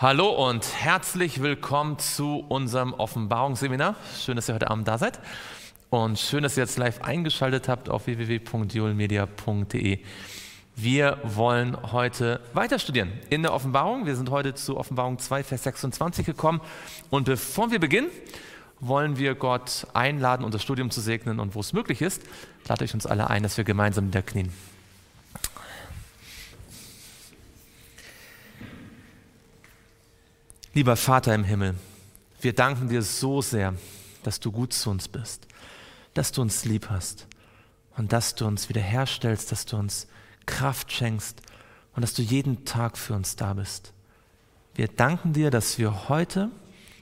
Hallo und herzlich willkommen zu unserem Offenbarungsseminar. Schön, dass ihr heute Abend da seid und schön, dass ihr jetzt live eingeschaltet habt auf www.julmedia.de. Wir wollen heute weiter studieren in der Offenbarung. Wir sind heute zu Offenbarung 2, Vers 26 gekommen und bevor wir beginnen, wollen wir Gott einladen, unser Studium zu segnen und wo es möglich ist, lade ich uns alle ein, dass wir gemeinsam niederknien. Lieber Vater im Himmel, wir danken dir so sehr, dass du gut zu uns bist, dass du uns lieb hast und dass du uns wiederherstellst, dass du uns Kraft schenkst und dass du jeden Tag für uns da bist. Wir danken dir, dass wir heute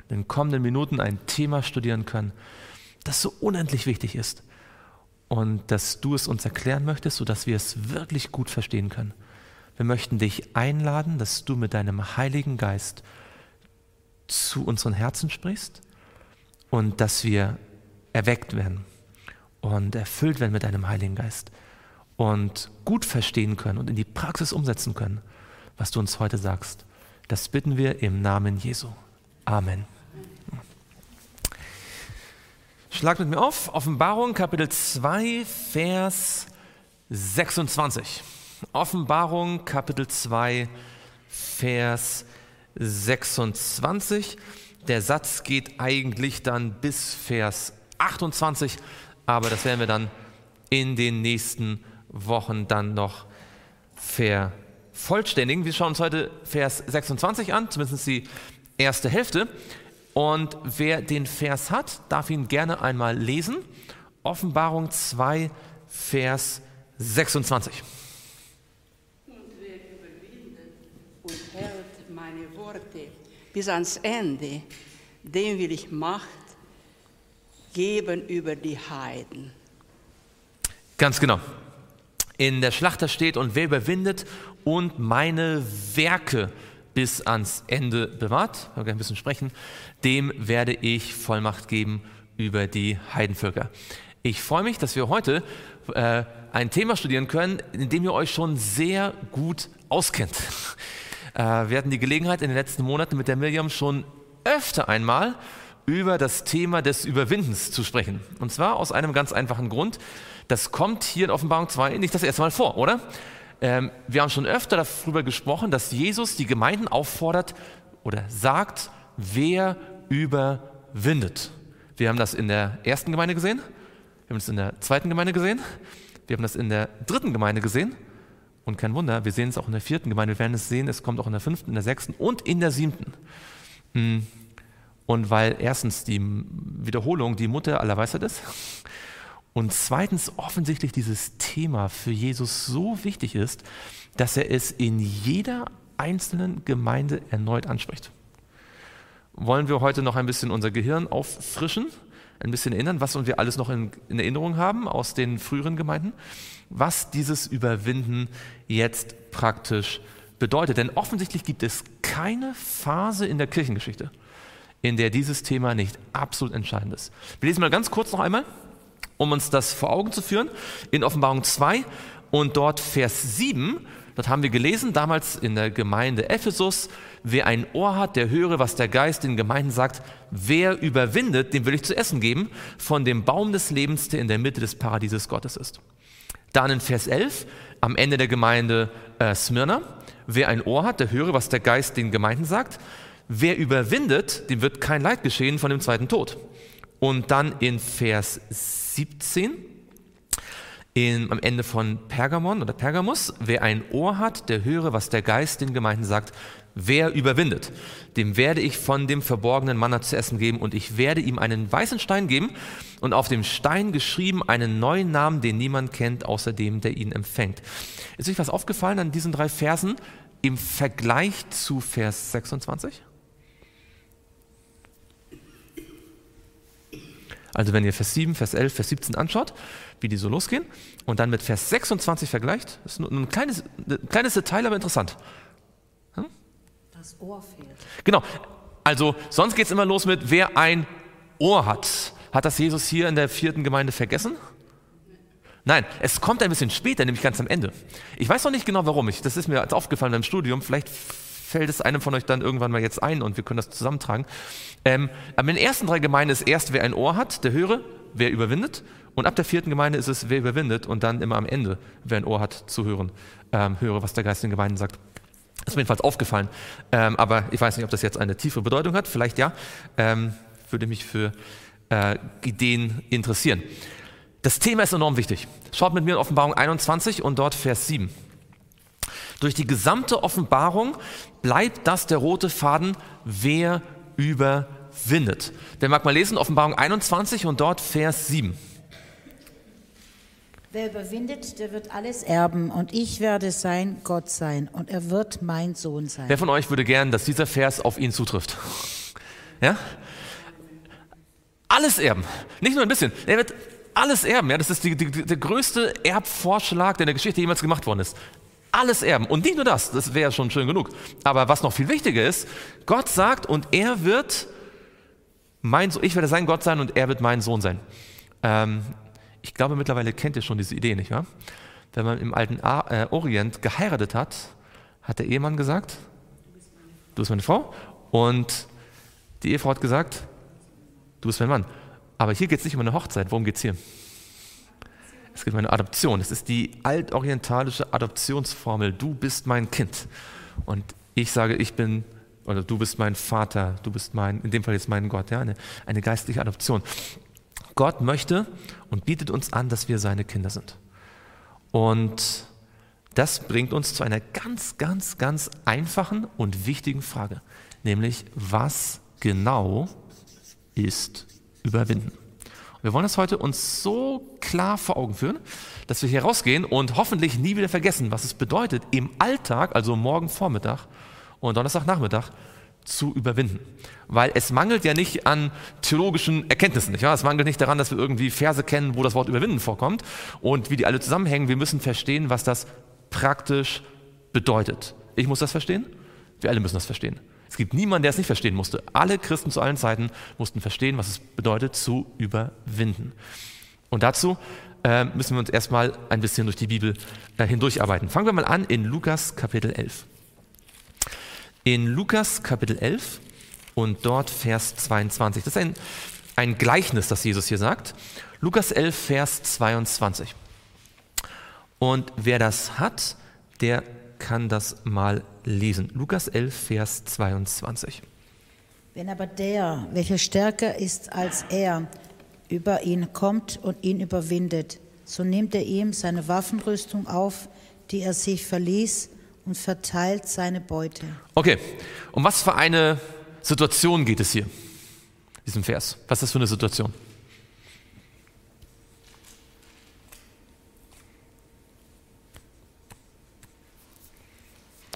in den kommenden Minuten ein Thema studieren können, das so unendlich wichtig ist und dass du es uns erklären möchtest, sodass wir es wirklich gut verstehen können. Wir möchten dich einladen, dass du mit deinem Heiligen Geist zu unseren Herzen sprichst und dass wir erweckt werden und erfüllt werden mit deinem Heiligen Geist und gut verstehen können und in die Praxis umsetzen können, was du uns heute sagst. Das bitten wir im Namen Jesu. Amen. Schlag mit mir auf, Offenbarung Kapitel 2, Vers 26. Offenbarung Kapitel 2, Vers 26. 26. Der Satz geht eigentlich dann bis Vers 28, aber das werden wir dann in den nächsten Wochen dann noch vervollständigen. Wir schauen uns heute Vers 26 an, zumindest die erste Hälfte. Und wer den Vers hat, darf ihn gerne einmal lesen. Offenbarung 2, Vers 26. bis ans Ende, dem will ich Macht geben über die Heiden. Ganz genau. In der Schlachter steht, und wer überwindet und meine Werke bis ans Ende bewahrt, ich ein bisschen sprechen, dem werde ich Vollmacht geben über die Heidenvölker. Ich freue mich, dass wir heute äh, ein Thema studieren können, in dem ihr euch schon sehr gut auskennt. Äh, wir hatten die Gelegenheit in den letzten Monaten mit der Miriam schon öfter einmal über das Thema des Überwindens zu sprechen. Und zwar aus einem ganz einfachen Grund. Das kommt hier in Offenbarung 2 nicht das erste Mal vor, oder? Ähm, wir haben schon öfter darüber gesprochen, dass Jesus die Gemeinden auffordert oder sagt, wer überwindet. Wir haben das in der ersten Gemeinde gesehen, wir haben es in der zweiten Gemeinde gesehen, wir haben das in der dritten Gemeinde gesehen und kein Wunder, wir sehen es auch in der vierten Gemeinde, wir werden es sehen, es kommt auch in der fünften, in der sechsten und in der siebten. Hm. Und weil erstens die Wiederholung die Mutter aller Weisheit ist und zweitens offensichtlich dieses Thema für Jesus so wichtig ist, dass er es in jeder einzelnen Gemeinde erneut anspricht. Wollen wir heute noch ein bisschen unser Gehirn auffrischen, ein bisschen erinnern, was wir alles noch in, in Erinnerung haben aus den früheren Gemeinden? Was dieses Überwinden jetzt praktisch bedeutet. Denn offensichtlich gibt es keine Phase in der Kirchengeschichte, in der dieses Thema nicht absolut entscheidend ist. Wir lesen mal ganz kurz noch einmal, um uns das vor Augen zu führen, in Offenbarung 2 und dort Vers 7. Dort haben wir gelesen, damals in der Gemeinde Ephesus, wer ein Ohr hat, der höre, was der Geist den Gemeinden sagt, wer überwindet, dem will ich zu essen geben, von dem Baum des Lebens, der in der Mitte des Paradieses Gottes ist. Dann in Vers 11, am Ende der Gemeinde äh, Smyrna, wer ein Ohr hat, der höre, was der Geist den Gemeinden sagt. Wer überwindet, dem wird kein Leid geschehen von dem zweiten Tod. Und dann in Vers 17, in, am Ende von Pergamon oder Pergamus, wer ein Ohr hat, der höre, was der Geist den Gemeinden sagt. Wer überwindet, dem werde ich von dem verborgenen Manna zu essen geben und ich werde ihm einen weißen Stein geben und auf dem Stein geschrieben einen neuen Namen, den niemand kennt, außer dem, der ihn empfängt. Ist euch was aufgefallen an diesen drei Versen im Vergleich zu Vers 26? Also wenn ihr Vers 7, Vers 11, Vers 17 anschaut, wie die so losgehen und dann mit Vers 26 vergleicht, das ist nur ein kleines, ein kleines Detail, aber interessant. Das Ohr fehlt. Genau. Also sonst geht es immer los mit, wer ein Ohr hat. Hat das Jesus hier in der vierten Gemeinde vergessen? Nein, es kommt ein bisschen später, nämlich ganz am Ende. Ich weiß noch nicht genau warum. Ich, das ist mir aufgefallen beim Studium. Vielleicht fällt es einem von euch dann irgendwann mal jetzt ein und wir können das zusammentragen. Ähm, aber in den ersten drei Gemeinden ist erst, wer ein Ohr hat, der höre, wer überwindet. Und ab der vierten Gemeinde ist es, wer überwindet. Und dann immer am Ende, wer ein Ohr hat, zu hören, ähm, höre, was der Geist in den Gemeinden sagt. Das ist mir jedenfalls aufgefallen. Ähm, aber ich weiß nicht, ob das jetzt eine tiefe Bedeutung hat. Vielleicht ja. Ähm, würde mich für äh, Ideen interessieren. Das Thema ist enorm wichtig. Schaut mit mir in Offenbarung 21 und dort Vers 7. Durch die gesamte Offenbarung bleibt das der rote Faden, wer überwindet. Wer mag mal lesen, Offenbarung 21 und dort Vers 7. Wer überwindet, der wird alles erben und ich werde sein Gott sein und er wird mein Sohn sein. Wer von euch würde gern, dass dieser Vers auf ihn zutrifft? Ja? Alles erben, nicht nur ein bisschen. Er wird alles erben. Ja? Das ist die, die, der größte Erbvorschlag, der in der Geschichte jemals gemacht worden ist. Alles erben. Und nicht nur das, das wäre schon schön genug. Aber was noch viel wichtiger ist, Gott sagt, und er wird mein Sohn, ich werde sein Gott sein und er wird mein Sohn sein. Ähm, ich glaube, mittlerweile kennt ihr schon diese Idee, nicht wahr? Wenn man im alten äh, Orient geheiratet hat, hat der Ehemann gesagt, du bist meine Frau. Und die Ehefrau hat gesagt, du bist mein Mann. Aber hier geht es nicht um eine Hochzeit. Worum geht es hier? Es geht um eine Adoption. Es ist die altorientalische Adoptionsformel. Du bist mein Kind. Und ich sage, ich bin, oder du bist mein Vater, du bist mein, in dem Fall jetzt mein Gott, ja, eine, eine geistliche Adoption. Gott möchte und bietet uns an, dass wir seine Kinder sind. Und das bringt uns zu einer ganz, ganz, ganz einfachen und wichtigen Frage, nämlich was genau ist Überwinden? Wir wollen das heute uns so klar vor Augen führen, dass wir hier rausgehen und hoffentlich nie wieder vergessen, was es bedeutet, im Alltag, also morgen Vormittag und Donnerstagnachmittag, zu überwinden. Weil es mangelt ja nicht an theologischen Erkenntnissen. Nicht wahr? Es mangelt nicht daran, dass wir irgendwie Verse kennen, wo das Wort überwinden vorkommt und wie die alle zusammenhängen. Wir müssen verstehen, was das praktisch bedeutet. Ich muss das verstehen, wir alle müssen das verstehen. Es gibt niemanden, der es nicht verstehen musste. Alle Christen zu allen Zeiten mussten verstehen, was es bedeutet, zu überwinden. Und dazu äh, müssen wir uns erstmal ein bisschen durch die Bibel äh, hindurcharbeiten. Fangen wir mal an in Lukas Kapitel 11 in Lukas Kapitel 11 und dort Vers 22. Das ist ein, ein Gleichnis, das Jesus hier sagt. Lukas 11, Vers 22. Und wer das hat, der kann das mal lesen. Lukas 11, Vers 22. Wenn aber der, welcher stärker ist als er, über ihn kommt und ihn überwindet, so nimmt er ihm seine Waffenrüstung auf, die er sich verließ, und verteilt seine Beute. Okay, um was für eine Situation geht es hier? Diesem Vers. Was ist das für eine Situation?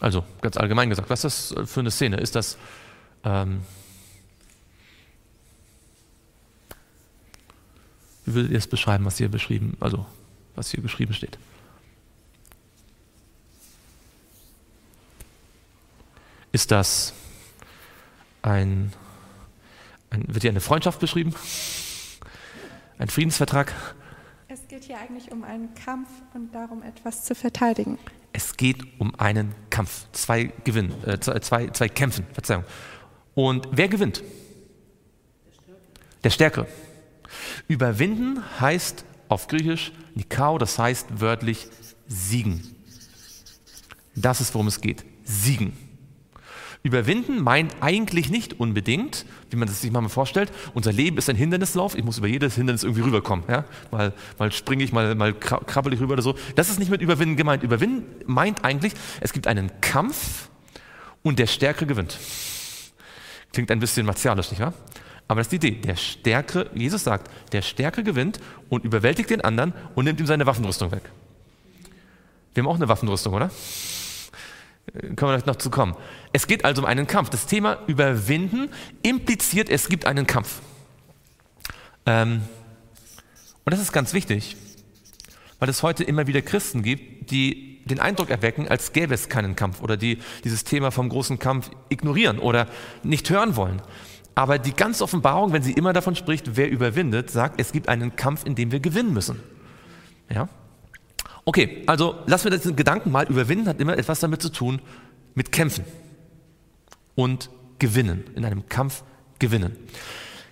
Also ganz allgemein gesagt, was ist das für eine Szene? Ist das ähm, wie würdet ihr es beschreiben, was hier beschrieben, also was hier geschrieben steht? Ist das ein, ein, wird hier eine Freundschaft beschrieben? Ein Friedensvertrag? Es geht hier eigentlich um einen Kampf und darum, etwas zu verteidigen. Es geht um einen Kampf. Zwei Gewinnen, äh, zwei, zwei Kämpfen, Verzeihung. Und wer gewinnt? Der Stärkere. Überwinden heißt auf Griechisch Nikao, das heißt wörtlich siegen. Das ist, worum es geht. Siegen. Überwinden meint eigentlich nicht unbedingt, wie man sich mal vorstellt, unser Leben ist ein Hindernislauf, ich muss über jedes Hindernis irgendwie rüberkommen. Ja? Mal, mal springe ich, mal, mal krabbel ich rüber oder so. Das ist nicht mit Überwinden gemeint. Überwinden meint eigentlich, es gibt einen Kampf und der Stärkere gewinnt. Klingt ein bisschen martialisch, nicht wahr? Aber das ist die Idee. Der Stärkere, Jesus sagt, der Stärkere gewinnt und überwältigt den anderen und nimmt ihm seine Waffenrüstung weg. Wir haben auch eine Waffenrüstung, oder? Können wir noch zu kommen. Es geht also um einen Kampf. Das Thema Überwinden impliziert, es gibt einen Kampf. Ähm, und das ist ganz wichtig, weil es heute immer wieder Christen gibt, die den Eindruck erwecken, als gäbe es keinen Kampf oder die dieses Thema vom großen Kampf ignorieren oder nicht hören wollen. Aber die ganze Offenbarung, wenn sie immer davon spricht, wer überwindet, sagt, es gibt einen Kampf, in dem wir gewinnen müssen. Ja? Okay, also lassen wir diesen Gedanken mal überwinden, hat immer etwas damit zu tun mit Kämpfen. und gewinnen. In einem Kampf gewinnen.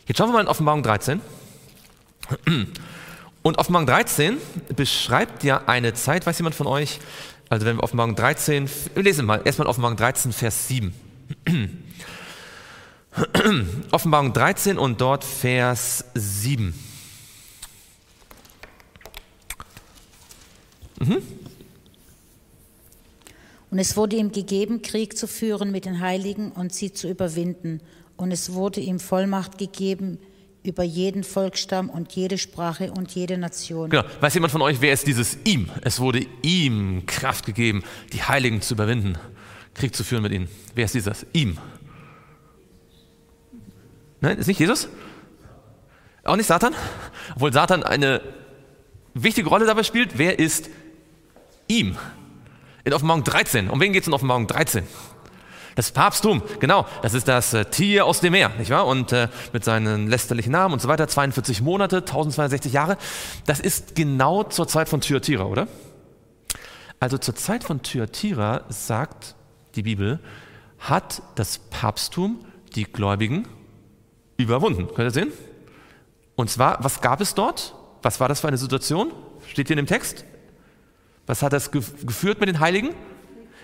Jetzt schauen wir mal in Offenbarung 13. Und Offenbarung 13 beschreibt ja eine Zeit, weiß jemand von euch, also wenn wir Offenbarung 13, wir lesen mal, erstmal Offenbarung 13, Vers 7. Offenbarung 13 und dort Vers 7. Mhm. Und es wurde ihm gegeben, Krieg zu führen mit den Heiligen und sie zu überwinden. Und es wurde ihm Vollmacht gegeben über jeden Volksstamm und jede Sprache und jede Nation. Genau. Weiß jemand von euch, wer ist dieses ihm? Es wurde ihm Kraft gegeben, die Heiligen zu überwinden, Krieg zu führen mit ihnen. Wer ist dieses? Ihm. Nein, ist nicht Jesus? Auch nicht Satan? Obwohl Satan eine wichtige Rolle dabei spielt. Wer ist ihm? In Offenbarung 13. Um wen geht es in Offenbarung 13? Das Papsttum, genau, das ist das äh, Tier aus dem Meer, nicht wahr? Und äh, mit seinen lästerlichen Namen und so weiter, 42 Monate, 1260 Jahre. Das ist genau zur Zeit von Thyatira, oder? Also zur Zeit von Thyatira sagt die Bibel, hat das Papsttum die Gläubigen überwunden. Könnt ihr sehen? Und zwar, was gab es dort? Was war das für eine Situation? Steht hier in dem Text? Was hat das geführt mit den Heiligen?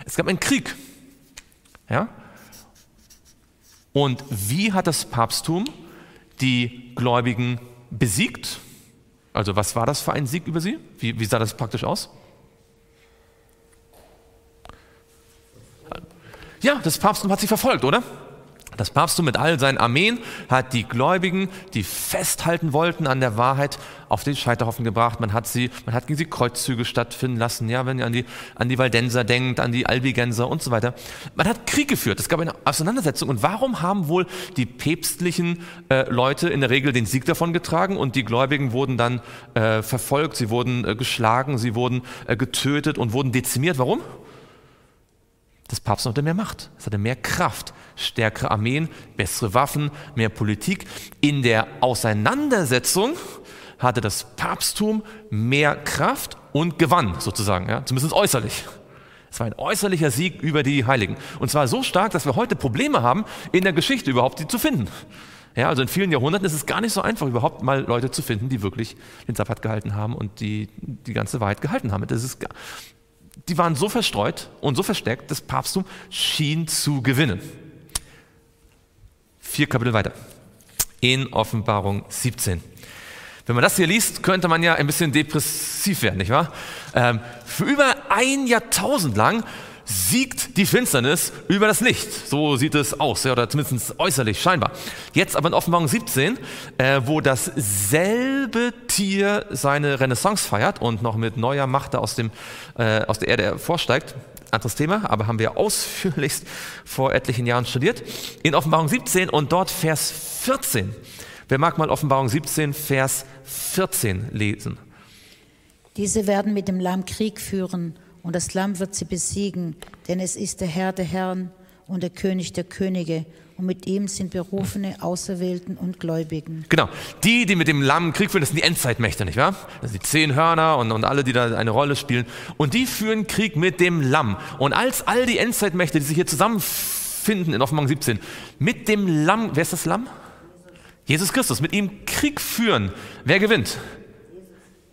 Es gab einen Krieg. Ja? Und wie hat das Papsttum die Gläubigen besiegt? Also was war das für ein Sieg über sie? Wie, wie sah das praktisch aus? Ja, das Papsttum hat sie verfolgt, oder? Das Papsttum mit all seinen Armeen hat die Gläubigen, die festhalten wollten an der Wahrheit, auf den Scheiterhaufen gebracht. Man hat sie, man hat gegen sie Kreuzzüge stattfinden lassen. Ja, wenn ihr an die, an die Waldenser denkt, an die Albigenser und so weiter. Man hat Krieg geführt. Es gab eine Auseinandersetzung. Und warum haben wohl die päpstlichen äh, Leute in der Regel den Sieg davon getragen und die Gläubigen wurden dann äh, verfolgt, sie wurden äh, geschlagen, sie wurden äh, getötet und wurden dezimiert? Warum? Das Papst hatte mehr Macht, es hatte mehr Kraft, stärkere Armeen, bessere Waffen, mehr Politik. In der Auseinandersetzung hatte das Papsttum mehr Kraft und gewann sozusagen, ja, zumindest äußerlich. Es war ein äußerlicher Sieg über die Heiligen. Und zwar so stark, dass wir heute Probleme haben, in der Geschichte überhaupt die zu finden. Ja, also in vielen Jahrhunderten ist es gar nicht so einfach, überhaupt mal Leute zu finden, die wirklich den Sabbat gehalten haben und die die ganze Wahrheit gehalten haben. Das ist die waren so verstreut und so versteckt, das Papsttum schien zu gewinnen. Vier Kapitel weiter. In Offenbarung 17. Wenn man das hier liest, könnte man ja ein bisschen depressiv werden, nicht wahr? Ähm, für über ein Jahrtausend lang siegt die Finsternis über das Licht. So sieht es aus, ja, oder zumindest äußerlich scheinbar. Jetzt aber in Offenbarung 17, äh, wo dasselbe Tier seine Renaissance feiert und noch mit neuer Macht aus, dem, äh, aus der Erde vorsteigt. Anderes Thema, aber haben wir ausführlichst vor etlichen Jahren studiert. In Offenbarung 17 und dort Vers 14. Wer mag mal Offenbarung 17, Vers 14 lesen? Diese werden mit dem Lamm Krieg führen und das Lamm wird sie besiegen, denn es ist der Herr der Herren und der König der Könige. Und mit ihm sind Berufene, Auserwählten und Gläubigen. Genau. Die, die mit dem Lamm Krieg führen, das sind die Endzeitmächte, nicht wahr? Das sind die zehn Hörner und, und alle, die da eine Rolle spielen. Und die führen Krieg mit dem Lamm. Und als all die Endzeitmächte, die sich hier zusammenfinden in Offenbarung 17, mit dem Lamm, wer ist das Lamm? Jesus Christus, mit ihm Krieg führen. Wer gewinnt?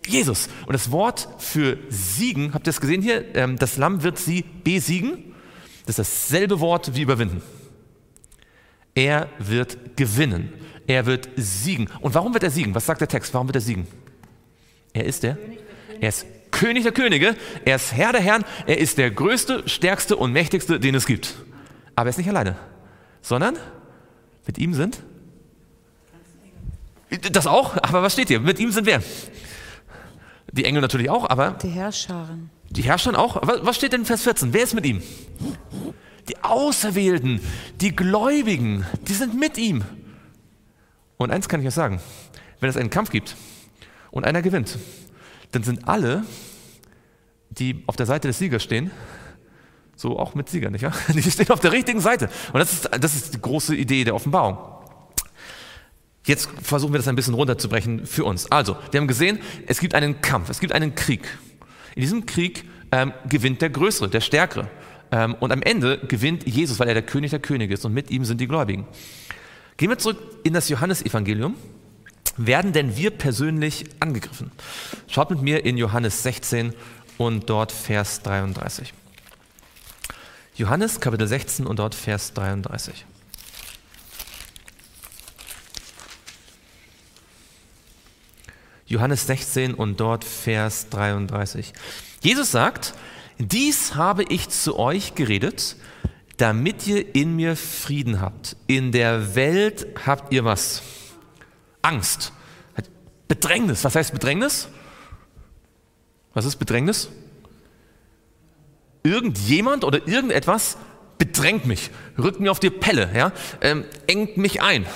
Jesus. Und das Wort für siegen, habt ihr es gesehen hier? Ähm, das Lamm wird sie besiegen. Das ist dasselbe Wort wie überwinden. Er wird gewinnen. Er wird siegen. Und warum wird er siegen? Was sagt der Text? Warum wird er siegen? Er ist der? Er ist König der Könige. Er ist Herr der Herren. Er ist der größte, stärkste und mächtigste, den es gibt. Aber er ist nicht alleine, sondern mit ihm sind. Das auch, aber was steht hier? Mit ihm sind wer? Die Engel natürlich auch, aber. Die Herrscharen. Die Herrscher auch. Was steht denn in Vers 14? Wer ist mit ihm? Die Auserwählten, die Gläubigen, die sind mit ihm. Und eins kann ich euch sagen: Wenn es einen Kampf gibt und einer gewinnt, dann sind alle, die auf der Seite des Siegers stehen, so auch mit Sieger, nicht wahr? Die stehen auf der richtigen Seite. Und das ist, das ist die große Idee der Offenbarung. Jetzt versuchen wir das ein bisschen runterzubrechen für uns. Also, wir haben gesehen, es gibt einen Kampf, es gibt einen Krieg. In diesem Krieg ähm, gewinnt der Größere, der Stärkere. Ähm, und am Ende gewinnt Jesus, weil er der König der Könige ist und mit ihm sind die Gläubigen. Gehen wir zurück in das Johannesevangelium. Werden denn wir persönlich angegriffen? Schaut mit mir in Johannes 16 und dort Vers 33. Johannes Kapitel 16 und dort Vers 33. Johannes 16 und dort Vers 33. Jesus sagt, dies habe ich zu euch geredet, damit ihr in mir Frieden habt. In der Welt habt ihr was? Angst. Bedrängnis. Was heißt Bedrängnis? Was ist Bedrängnis? Irgendjemand oder irgendetwas bedrängt mich, rückt mir auf die Pelle, ja, ähm, engt mich ein,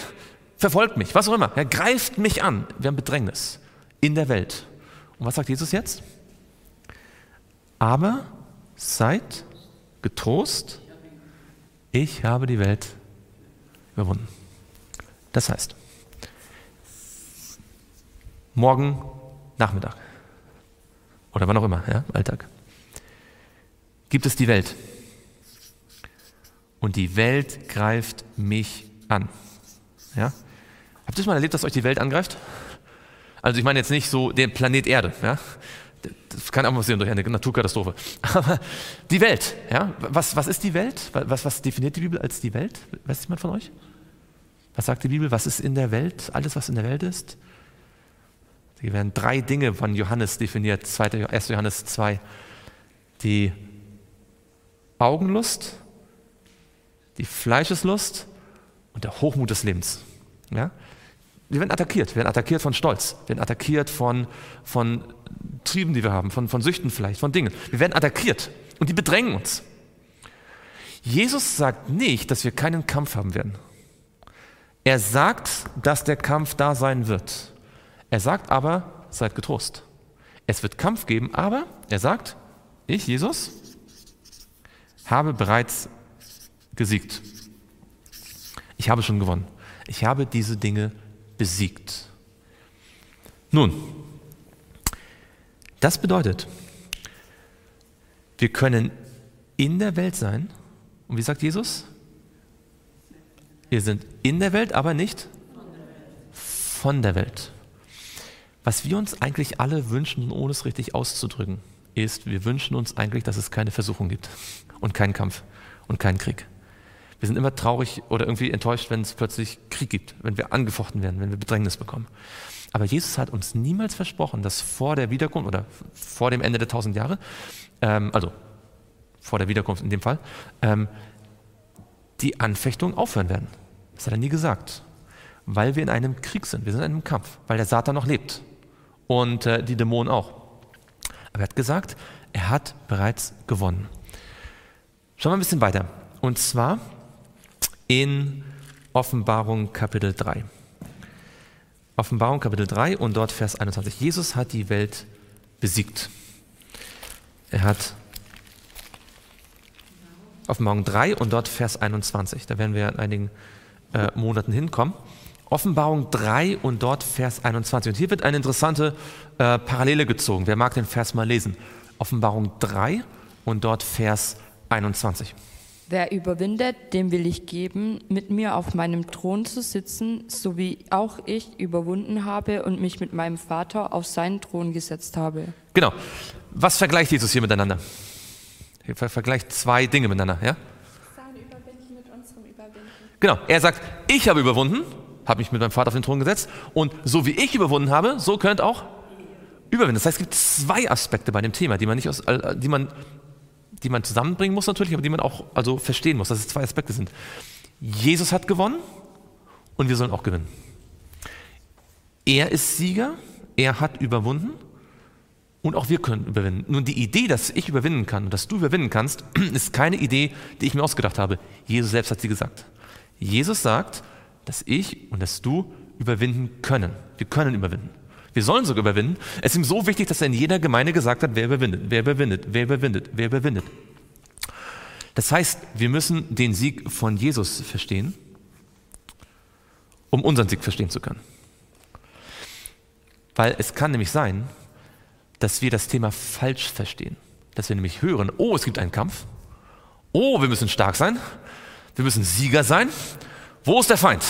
verfolgt mich, was auch immer, ja, greift mich an. Wir haben Bedrängnis in der Welt. Und was sagt Jesus jetzt? Aber seid getrost, ich habe die Welt überwunden. Das heißt, morgen Nachmittag oder wann auch immer, ja, Alltag, gibt es die Welt. Und die Welt greift mich an. Ja? Habt ihr mal erlebt, dass euch die Welt angreift? Also ich meine jetzt nicht so den Planet Erde, ja? Das kann auch passieren durch eine Naturkatastrophe. Aber die Welt, ja? Was, was ist die Welt? Was, was definiert die Bibel als die Welt? Weiß jemand von euch? Was sagt die Bibel? Was ist in der Welt? Alles, was in der Welt ist? Hier werden drei Dinge von Johannes definiert, 1. Johannes 2. Die Augenlust, die Fleischeslust und der Hochmut des Lebens. Ja? wir werden attackiert. Wir werden attackiert von Stolz. Wir werden attackiert von, von Trieben, die wir haben, von, von Süchten vielleicht, von Dingen. Wir werden attackiert und die bedrängen uns. Jesus sagt nicht, dass wir keinen Kampf haben werden. Er sagt, dass der Kampf da sein wird. Er sagt aber, seid getrost. Es wird Kampf geben, aber er sagt, ich, Jesus, habe bereits gesiegt. Ich habe schon gewonnen. Ich habe diese Dinge besiegt. Nun, das bedeutet, wir können in der Welt sein. Und wie sagt Jesus? Wir sind in der Welt, aber nicht von der Welt. Was wir uns eigentlich alle wünschen, ohne es richtig auszudrücken, ist, wir wünschen uns eigentlich, dass es keine Versuchung gibt und keinen Kampf und keinen Krieg. Wir sind immer traurig oder irgendwie enttäuscht, wenn es plötzlich Krieg gibt, wenn wir angefochten werden, wenn wir Bedrängnis bekommen. Aber Jesus hat uns niemals versprochen, dass vor der Wiederkunft oder vor dem Ende der tausend Jahre, ähm, also vor der Wiederkunft in dem Fall, ähm, die Anfechtungen aufhören werden. Das hat er nie gesagt. Weil wir in einem Krieg sind, wir sind in einem Kampf, weil der Satan noch lebt und äh, die Dämonen auch. Aber er hat gesagt, er hat bereits gewonnen. Schauen wir ein bisschen weiter. Und zwar in Offenbarung Kapitel 3. Offenbarung Kapitel 3 und dort Vers 21. Jesus hat die Welt besiegt. Er hat Offenbarung 3 und dort Vers 21. Da werden wir in einigen äh, Monaten hinkommen. Offenbarung 3 und dort Vers 21. Und hier wird eine interessante äh, Parallele gezogen. Wer mag den Vers mal lesen? Offenbarung 3 und dort Vers 21. Wer überwindet, dem will ich geben, mit mir auf meinem Thron zu sitzen, so wie auch ich überwunden habe und mich mit meinem Vater auf seinen Thron gesetzt habe. Genau. Was vergleicht Jesus hier miteinander? Er vergleicht zwei Dinge miteinander, ja? Sein Überwinden mit unserem Überwinden. Genau. Er sagt, ich habe überwunden, habe mich mit meinem Vater auf den Thron gesetzt und so wie ich überwunden habe, so könnt auch überwinden. Das heißt, es gibt zwei Aspekte bei dem Thema, die man nicht aus, die man die man zusammenbringen muss natürlich, aber die man auch also verstehen muss, dass es zwei Aspekte sind. Jesus hat gewonnen und wir sollen auch gewinnen. Er ist Sieger, er hat überwunden und auch wir können überwinden. Nun, die Idee, dass ich überwinden kann und dass du überwinden kannst, ist keine Idee, die ich mir ausgedacht habe. Jesus selbst hat sie gesagt. Jesus sagt, dass ich und dass du überwinden können. Wir können überwinden. Wir sollen sogar überwinden. Es ist ihm so wichtig, dass er in jeder Gemeinde gesagt hat, wer überwindet, wer überwindet, wer überwindet, wer überwindet. Das heißt, wir müssen den Sieg von Jesus verstehen, um unseren Sieg verstehen zu können. Weil es kann nämlich sein, dass wir das Thema falsch verstehen. Dass wir nämlich hören, oh, es gibt einen Kampf Oh, wir müssen stark sein. Wir müssen Sieger sein. Wo ist der Feind?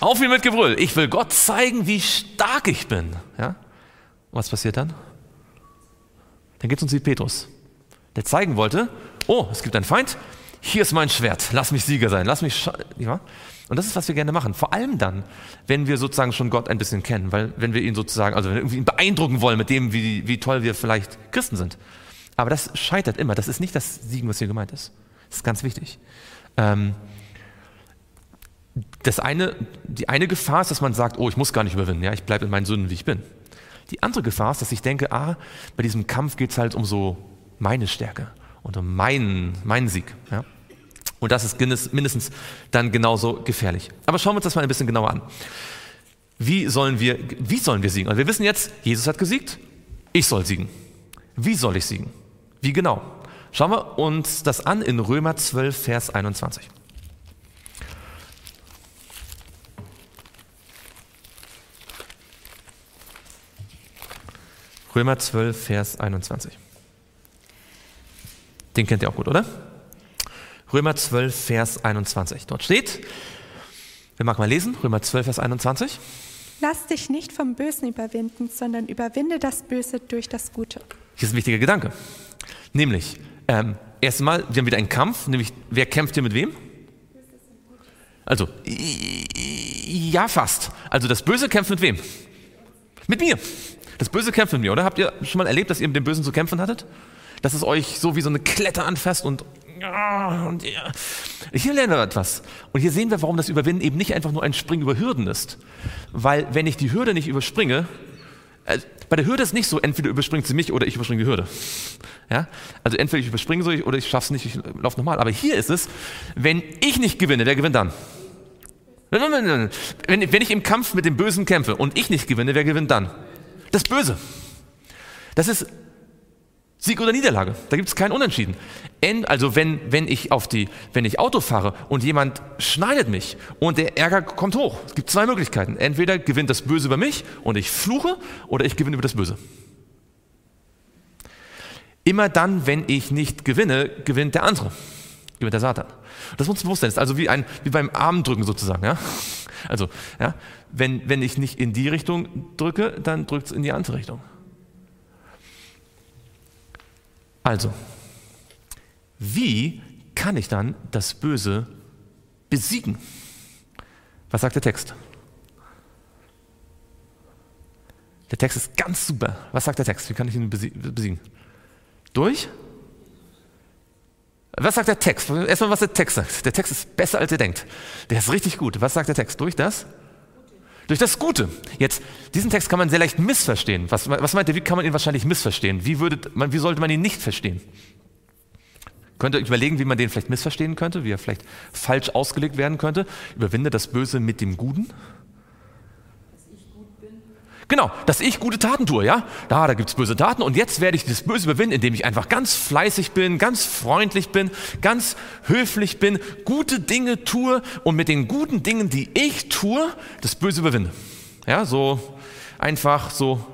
Auf ihn mit Gebrüll. Ich will Gott zeigen, wie stark ich bin. Ja? Was passiert dann? Dann geht es uns wie Petrus, der zeigen wollte, oh, es gibt einen Feind, hier ist mein Schwert, lass mich Sieger sein, lass mich... Ja? Und das ist, was wir gerne machen. Vor allem dann, wenn wir sozusagen schon Gott ein bisschen kennen, weil wenn wir ihn sozusagen, also wenn wir ihn beeindrucken wollen mit dem, wie, wie toll wir vielleicht Christen sind. Aber das scheitert immer. Das ist nicht das Siegen, was hier gemeint ist. Das ist ganz wichtig. Ähm, das eine, die eine Gefahr ist, dass man sagt, oh, ich muss gar nicht überwinden, ja, ich bleibe in meinen Sünden, wie ich bin. Die andere Gefahr ist, dass ich denke, ah, bei diesem Kampf geht es halt um so meine Stärke und um meinen, meinen Sieg. Ja? Und das ist mindestens dann genauso gefährlich. Aber schauen wir uns das mal ein bisschen genauer an. Wie sollen wir, wie sollen wir siegen? Also wir wissen jetzt, Jesus hat gesiegt, ich soll siegen. Wie soll ich siegen? Wie genau? Schauen wir uns das an in Römer 12, Vers 21. Römer 12, Vers 21. Den kennt ihr auch gut, oder? Römer 12, Vers 21. Dort steht, wir mag mal lesen, Römer 12, Vers 21. Lass dich nicht vom Bösen überwinden, sondern überwinde das Böse durch das Gute. Hier ist ein wichtiger Gedanke. Nämlich, ähm, erstmal, wir haben wieder einen Kampf, nämlich, wer kämpft hier mit wem? Also, ja, fast. Also, das Böse kämpft mit wem? Mit mir. Das Böse kämpft mit mir, oder? Habt ihr schon mal erlebt, dass ihr mit dem Bösen zu kämpfen hattet? Dass es euch so wie so eine Klette anfasst und und ja. Hier lernen wir etwas. Und hier sehen wir, warum das Überwinden eben nicht einfach nur ein Springen über Hürden ist. Weil wenn ich die Hürde nicht überspringe, äh, bei der Hürde ist nicht so, entweder überspringt sie mich oder ich überspringe die Hürde. Ja? Also entweder ich überspringe sie oder ich schaffe es nicht, ich laufe nochmal. Aber hier ist es, wenn ich nicht gewinne, wer gewinnt dann? Wenn, wenn ich im Kampf mit dem Bösen kämpfe und ich nicht gewinne, wer gewinnt dann? Das Böse. Das ist Sieg oder Niederlage. Da gibt es keinen Unentschieden. Also wenn, wenn, ich auf die, wenn ich Auto fahre und jemand schneidet mich und der Ärger kommt hoch. Es gibt zwei Möglichkeiten. Entweder gewinnt das Böse über mich und ich fluche oder ich gewinne über das Böse. Immer dann, wenn ich nicht gewinne, gewinnt der andere. Gewinnt der Satan. Das muss bewusst sein. Das ist also wie, ein, wie beim Armdrücken sozusagen. Ja? Also, ja, wenn, wenn ich nicht in die Richtung drücke, dann drückt es in die andere Richtung. Also, wie kann ich dann das Böse besiegen? Was sagt der Text? Der Text ist ganz super. Was sagt der Text? Wie kann ich ihn besiegen? Durch? Was sagt der Text? Erstmal, was der Text sagt. Der Text ist besser, als ihr denkt. Der ist richtig gut. Was sagt der Text? Durch das? Durch das Gute. Jetzt, diesen Text kann man sehr leicht missverstehen. Was, was meint ihr, wie kann man ihn wahrscheinlich missverstehen? Wie, würdet man, wie sollte man ihn nicht verstehen? Könnt ihr euch überlegen, wie man den vielleicht missverstehen könnte, wie er vielleicht falsch ausgelegt werden könnte? Überwinde das Böse mit dem Guten. Genau, dass ich gute Taten tue, ja? Da, da gibt es böse Taten und jetzt werde ich das Böse überwinden, indem ich einfach ganz fleißig bin, ganz freundlich bin, ganz höflich bin, gute Dinge tue und mit den guten Dingen, die ich tue, das Böse überwinde. Ja, so einfach so.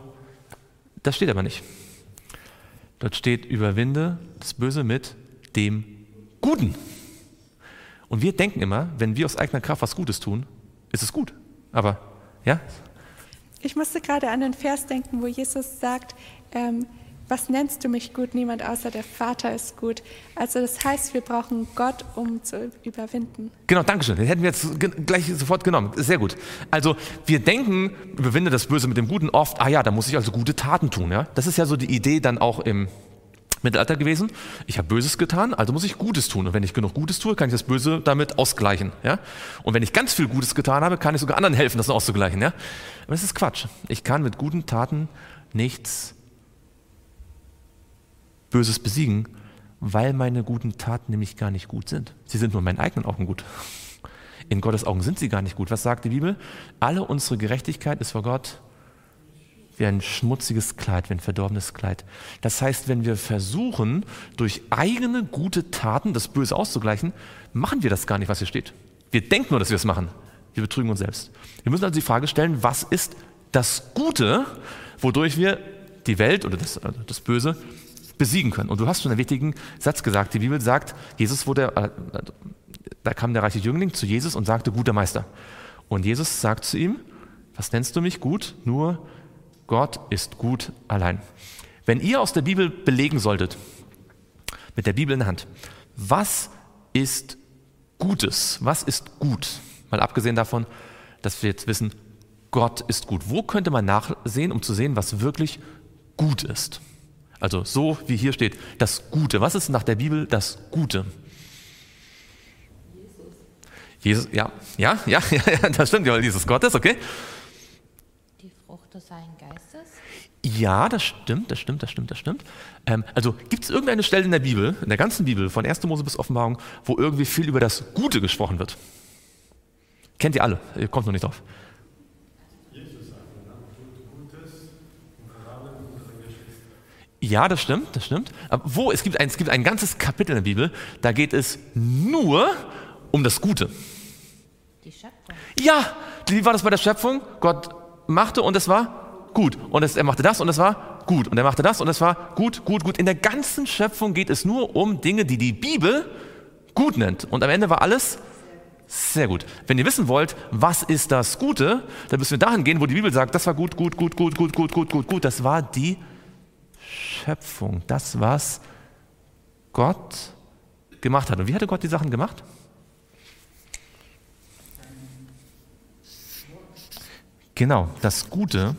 Das steht aber nicht. Dort steht, überwinde das Böse mit dem Guten. Und wir denken immer, wenn wir aus eigener Kraft was Gutes tun, ist es gut. Aber, ja, ich musste gerade an den Vers denken, wo Jesus sagt, ähm, was nennst du mich gut? Niemand außer der Vater ist gut. Also das heißt, wir brauchen Gott, um zu überwinden. Genau, danke schön. Den hätten wir jetzt gleich sofort genommen. Sehr gut. Also wir denken, überwinde das Böse mit dem Guten oft, ah ja, da muss ich also gute Taten tun. Ja? Das ist ja so die Idee dann auch im Mittelalter gewesen. Ich habe Böses getan, also muss ich Gutes tun. Und wenn ich genug Gutes tue, kann ich das Böse damit ausgleichen. Ja? Und wenn ich ganz viel Gutes getan habe, kann ich sogar anderen helfen, das auszugleichen. Ja? Aber das ist Quatsch. Ich kann mit guten Taten nichts Böses besiegen, weil meine guten Taten nämlich gar nicht gut sind. Sie sind nur in meinen eigenen Augen gut. In Gottes Augen sind sie gar nicht gut. Was sagt die Bibel? Alle unsere Gerechtigkeit ist vor Gott wie ein schmutziges Kleid, wie ein verdorbenes Kleid. Das heißt, wenn wir versuchen, durch eigene gute Taten das Böse auszugleichen, machen wir das gar nicht, was hier steht. Wir denken nur, dass wir es machen. Wir betrügen uns selbst. Wir müssen also die Frage stellen, was ist das Gute, wodurch wir die Welt oder das, also das Böse besiegen können. Und du hast schon einen wichtigen Satz gesagt. Die Bibel sagt, Jesus wurde, äh, da kam der reiche Jüngling zu Jesus und sagte, guter Meister. Und Jesus sagt zu ihm, was nennst du mich gut? Nur Gott ist gut allein. Wenn ihr aus der Bibel belegen solltet, mit der Bibel in der Hand, was ist Gutes? Was ist gut? Mal abgesehen davon, dass wir jetzt wissen, Gott ist gut. Wo könnte man nachsehen, um zu sehen, was wirklich gut ist? Also so wie hier steht, das Gute. Was ist nach der Bibel das Gute? Jesus, ja, ja, ja, ja, das stimmt, weil Jesus Gott ist, okay? Frucht Heiligen Geistes? Ja, das stimmt, das stimmt, das stimmt, das stimmt. Ähm, also gibt es irgendeine Stelle in der Bibel, in der ganzen Bibel, von 1. Mose bis Offenbarung, wo irgendwie viel über das Gute gesprochen wird? Kennt ihr alle, ihr kommt noch nicht drauf. Ja, das stimmt, das stimmt. Aber wo? Es gibt, ein, es gibt ein ganzes Kapitel in der Bibel, da geht es nur um das Gute. Die Schöpfung. Ja, wie war das bei der Schöpfung? Gott machte und es war gut. Und es, er machte das und es war gut. Und er machte das und es war gut, gut, gut. In der ganzen Schöpfung geht es nur um Dinge, die die Bibel gut nennt. Und am Ende war alles sehr gut. Wenn ihr wissen wollt, was ist das Gute, dann müssen wir dahin gehen, wo die Bibel sagt, das war gut, gut, gut, gut, gut, gut, gut, gut, gut. Das war die Schöpfung. Das, was Gott gemacht hat. Und wie hatte Gott die Sachen gemacht? Genau, das Gute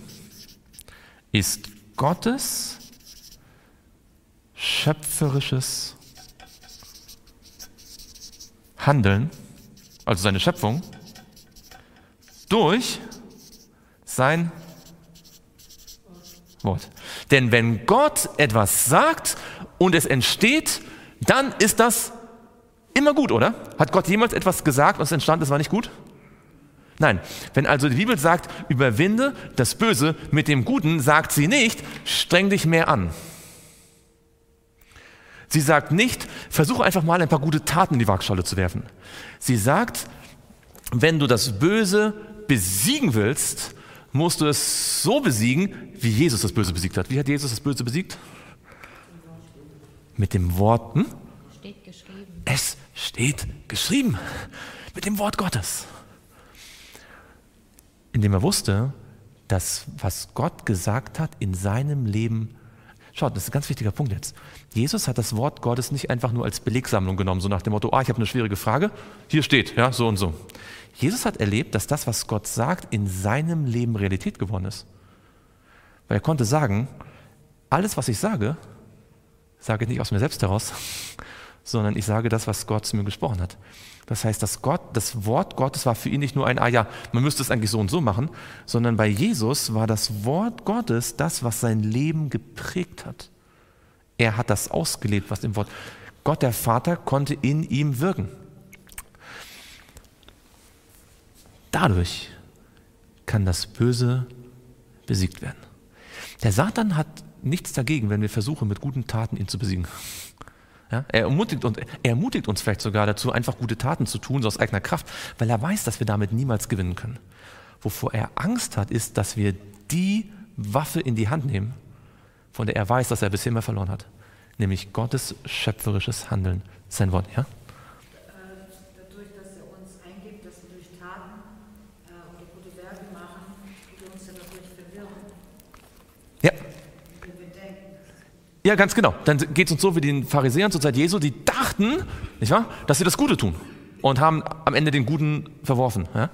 ist Gottes schöpferisches Handeln, also seine Schöpfung, durch sein Wort. Denn wenn Gott etwas sagt und es entsteht, dann ist das immer gut, oder? Hat Gott jemals etwas gesagt und es entstand, es war nicht gut? Nein, wenn also die Bibel sagt, überwinde das Böse mit dem Guten, sagt sie nicht, streng dich mehr an. Sie sagt nicht, versuche einfach mal ein paar gute Taten in die Waagschale zu werfen. Sie sagt, wenn du das Böse besiegen willst, musst du es so besiegen, wie Jesus das Böse besiegt hat. Wie hat Jesus das Böse besiegt? Mit dem Wort. Hm? Steht geschrieben. Es steht geschrieben. Mit dem Wort Gottes indem er wusste, dass was Gott gesagt hat in seinem Leben, schaut, das ist ein ganz wichtiger Punkt jetzt. Jesus hat das Wort Gottes nicht einfach nur als Belegsammlung genommen, so nach dem Motto, ah, ich habe eine schwierige Frage, hier steht, ja, so und so. Jesus hat erlebt, dass das, was Gott sagt, in seinem Leben Realität geworden ist. Weil er konnte sagen, alles, was ich sage, sage ich nicht aus mir selbst heraus, sondern ich sage das, was Gott zu mir gesprochen hat. Das heißt, das, Gott, das Wort Gottes war für ihn nicht nur ein, ah ja, man müsste es eigentlich so und so machen, sondern bei Jesus war das Wort Gottes das, was sein Leben geprägt hat. Er hat das ausgelebt, was im Wort. Gott der Vater konnte in ihm wirken. Dadurch kann das Böse besiegt werden. Der Satan hat nichts dagegen, wenn wir versuchen, mit guten Taten ihn zu besiegen. Ja, er, ermutigt uns, er ermutigt uns vielleicht sogar dazu, einfach gute Taten zu tun, so aus eigener Kraft, weil er weiß, dass wir damit niemals gewinnen können. Wovor er Angst hat, ist, dass wir die Waffe in die Hand nehmen, von der er weiß, dass er bisher immer verloren hat. Nämlich Gottes schöpferisches Handeln, sein Wort. Ja? Dadurch, dass er uns eingibt, dass wir durch Taten äh, oder gute Werke machen, die uns ja dadurch verwirren. Ja. Wenn wir denken, Ja, ganz genau. Dann geht es uns so wie den Pharisäern zur Zeit Jesu, die dachten, nicht wahr, dass sie das Gute tun und haben am Ende den Guten verworfen. Ja?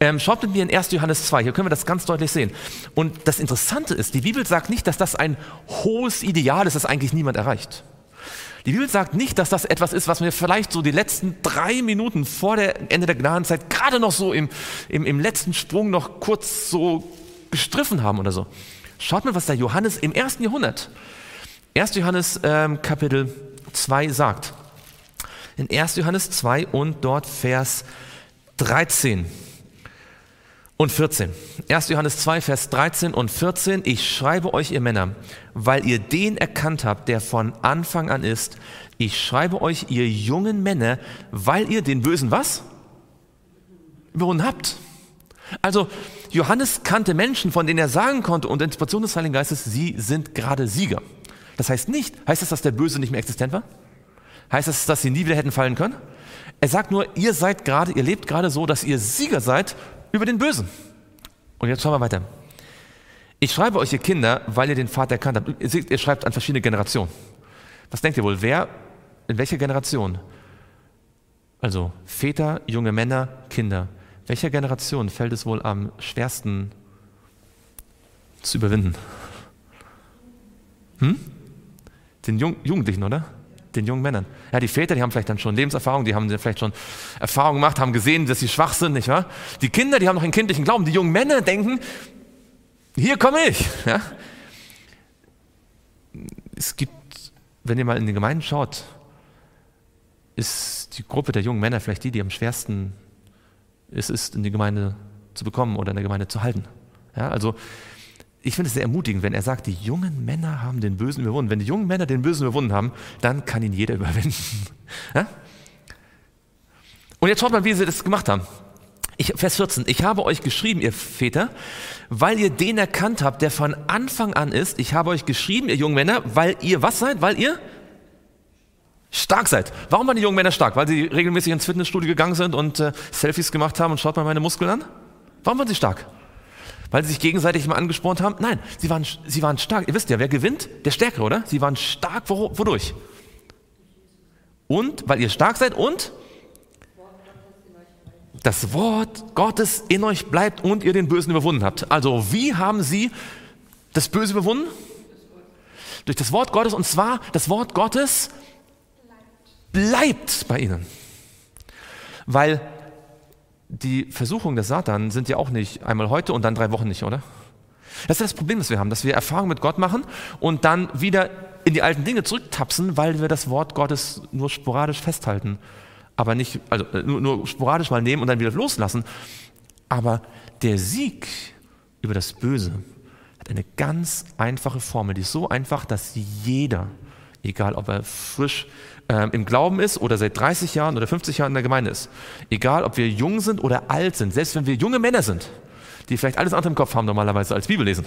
Ähm, schaut mit mir in 1. Johannes 2, hier können wir das ganz deutlich sehen. Und das Interessante ist, die Bibel sagt nicht, dass das ein hohes Ideal ist, das eigentlich niemand erreicht. Die Bibel sagt nicht, dass das etwas ist, was wir vielleicht so die letzten drei Minuten vor der Ende der Gnadenzeit gerade noch so im, im, im letzten Sprung noch kurz so gestriffen haben oder so. Schaut mal, was der Johannes im ersten Jahrhundert, 1. Johannes ähm, Kapitel 2 sagt. In 1. Johannes 2 und dort Vers 13 und 14. 1. Johannes 2, Vers 13 und 14. Ich schreibe euch, ihr Männer, weil ihr den erkannt habt, der von Anfang an ist. Ich schreibe euch, ihr jungen Männer, weil ihr den Bösen was? Überwunden habt. Also, Johannes kannte Menschen, von denen er sagen konnte, unter Inspiration des Heiligen Geistes, sie sind gerade Sieger. Das heißt nicht, heißt das, dass der Böse nicht mehr existent war? Heißt das, dass sie nie wieder hätten fallen können? Er sagt nur, ihr seid gerade, ihr lebt gerade so, dass ihr Sieger seid über den Bösen. Und jetzt schauen wir weiter. Ich schreibe euch, ihr Kinder, weil ihr den Vater erkannt habt. Ihr, seht, ihr schreibt an verschiedene Generationen. Was denkt ihr wohl? Wer, in welcher Generation? Also Väter, junge Männer, Kinder. Welcher Generation fällt es wohl am schwersten zu überwinden? Hm? Den Jung Jugendlichen, oder? Den jungen Männern. Ja, die Väter, die haben vielleicht dann schon Lebenserfahrung, die haben vielleicht schon Erfahrung gemacht, haben gesehen, dass sie schwach sind, nicht wahr? Die Kinder, die haben noch einen kindlichen Glauben. Die jungen Männer denken, hier komme ich. Ja? Es gibt, wenn ihr mal in die Gemeinden schaut, ist die Gruppe der jungen Männer vielleicht die, die am schwersten es ist, in die Gemeinde zu bekommen oder in der Gemeinde zu halten. Ja, also ich finde es sehr ermutigend, wenn er sagt, die jungen Männer haben den Bösen überwunden. Wenn die jungen Männer den Bösen überwunden haben, dann kann ihn jeder überwinden. Und jetzt schaut mal, wie sie das gemacht haben. Ich, Vers 14, ich habe euch geschrieben, ihr Väter, weil ihr den erkannt habt, der von Anfang an ist. Ich habe euch geschrieben, ihr jungen Männer, weil ihr was seid? Weil ihr stark seid. Warum waren die jungen Männer stark? Weil sie regelmäßig ins Fitnessstudio gegangen sind und äh, Selfies gemacht haben und schaut mal meine Muskeln an? Warum waren sie stark? Weil sie sich gegenseitig mal angespornt haben? Nein, sie waren, sie waren stark. Ihr wisst ja, wer gewinnt? Der Stärkere, oder? Sie waren stark, wodurch? Und, weil ihr stark seid und das Wort Gottes in euch bleibt und ihr den Bösen überwunden habt. Also, wie haben sie das Böse überwunden? Durch das Wort Gottes und zwar das Wort Gottes bleibt bei ihnen. Weil die Versuchungen des Satan sind ja auch nicht einmal heute und dann drei Wochen nicht, oder? Das ist das Problem, das wir haben, dass wir Erfahrungen mit Gott machen und dann wieder in die alten Dinge zurücktapsen, weil wir das Wort Gottes nur sporadisch festhalten. Aber nicht, also äh, nur, nur sporadisch mal nehmen und dann wieder loslassen. Aber der Sieg über das Böse hat eine ganz einfache Formel, die ist so einfach, dass jeder, egal ob er frisch äh, im Glauben ist oder seit 30 Jahren oder 50 Jahren in der Gemeinde ist, egal ob wir jung sind oder alt sind, selbst wenn wir junge Männer sind, die vielleicht alles andere im Kopf haben normalerweise als Bibel lesen,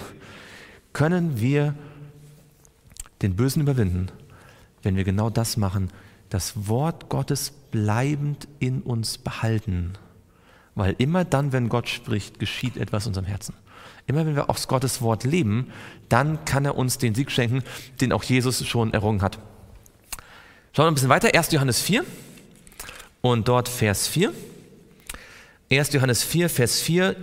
können wir den Bösen überwinden, wenn wir genau das machen, das Wort Gottes bleibend in uns behalten. Weil immer dann, wenn Gott spricht, geschieht etwas in unserem Herzen. Immer wenn wir aufs Gottes Wort leben, dann kann er uns den Sieg schenken, den auch Jesus schon errungen hat. Schauen wir ein bisschen weiter, 1. Johannes 4 und dort Vers 4. 1. Johannes 4, Vers 4,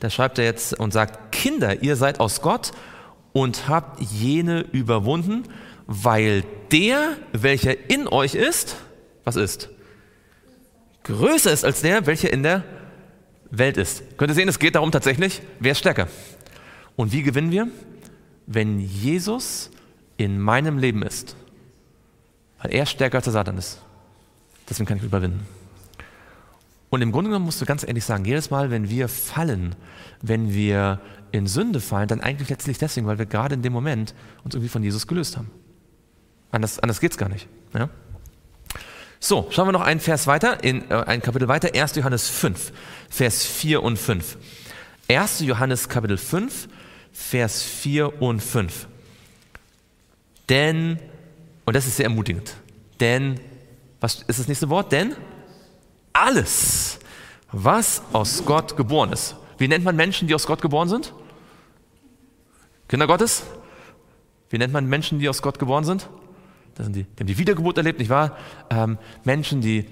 da schreibt er jetzt und sagt, Kinder, ihr seid aus Gott und habt jene überwunden, weil der, welcher in euch ist, was ist? Größer ist als der, welcher in der Welt ist. Könnt ihr sehen, es geht darum tatsächlich, wer ist stärker. Und wie gewinnen wir? Wenn Jesus in meinem Leben ist. Weil er stärker als der Satan ist. Deswegen kann ich überwinden. Und im Grunde genommen musst du ganz ehrlich sagen, jedes Mal, wenn wir fallen, wenn wir in Sünde fallen, dann eigentlich letztlich deswegen, weil wir gerade in dem Moment uns irgendwie von Jesus gelöst haben. Anders, anders geht es gar nicht. Ja? So, schauen wir noch einen Vers weiter, in, äh, ein Kapitel weiter, 1. Johannes 5, Vers 4 und 5. 1. Johannes Kapitel 5, Vers 4 und 5. Denn und das ist sehr ermutigend. Denn, was ist das nächste Wort? Denn alles, was aus Gott geboren ist. Wie nennt man Menschen, die aus Gott geboren sind? Kinder Gottes? Wie nennt man Menschen, die aus Gott geboren sind? Das sind die, die haben die Wiedergeburt erlebt, nicht wahr? Ähm, Menschen, die,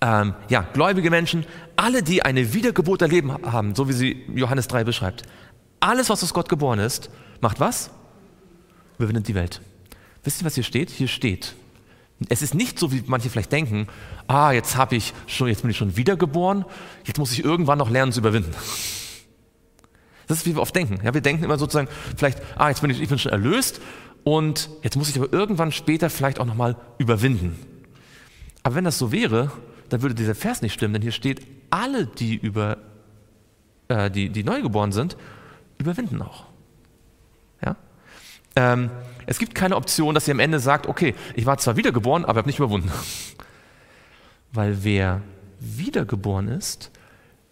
ähm, ja, gläubige Menschen, alle, die eine Wiedergeburt erleben haben, so wie sie Johannes 3 beschreibt. Alles, was aus Gott geboren ist, macht was? Überwindet die Welt. Wisst ihr, was hier steht? Hier steht, es ist nicht so, wie manche vielleicht denken, ah, jetzt habe ich schon, jetzt bin ich schon wiedergeboren, jetzt muss ich irgendwann noch lernen zu überwinden. Das ist, wie wir oft denken. Ja, wir denken immer sozusagen, vielleicht, ah, jetzt bin ich, ich bin schon erlöst und jetzt muss ich aber irgendwann später vielleicht auch nochmal überwinden. Aber wenn das so wäre, dann würde dieser Vers nicht stimmen, denn hier steht, alle, die über, äh, die, die neugeboren sind, überwinden auch. Ja? Ähm, es gibt keine Option, dass ihr am Ende sagt, okay, ich war zwar wiedergeboren, aber habe nicht überwunden. Weil wer wiedergeboren ist,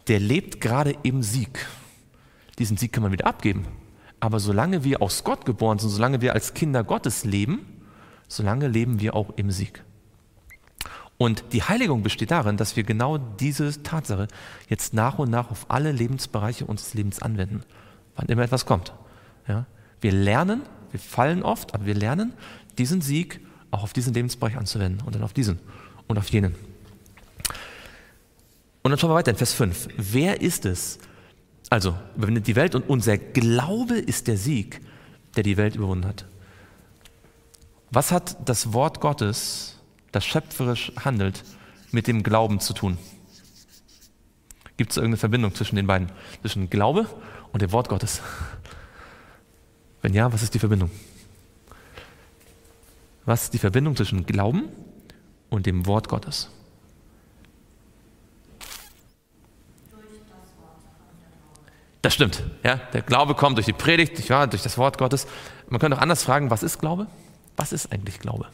der lebt gerade im Sieg. Diesen Sieg kann man wieder abgeben. Aber solange wir aus Gott geboren sind, solange wir als Kinder Gottes leben, solange leben wir auch im Sieg. Und die Heiligung besteht darin, dass wir genau diese Tatsache jetzt nach und nach auf alle Lebensbereiche unseres Lebens anwenden, wann immer etwas kommt. Ja? Wir lernen, wir fallen oft, aber wir lernen, diesen Sieg auch auf diesen Lebensbereich anzuwenden und dann auf diesen und auf jenen. Und dann schauen wir weiter in Vers 5. Wer ist es? Also, überwindet die Welt und unser Glaube ist der Sieg, der die Welt überwunden hat. Was hat das Wort Gottes das schöpferisch handelt, mit dem Glauben zu tun? Gibt es irgendeine Verbindung zwischen den beiden? Zwischen Glaube und dem Wort Gottes? Wenn ja, was ist die Verbindung? Was ist die Verbindung zwischen Glauben und dem Wort Gottes? Das stimmt. Ja? Der Glaube kommt durch die Predigt, ja, durch das Wort Gottes. Man könnte auch anders fragen, was ist Glaube? Was ist eigentlich Glaube?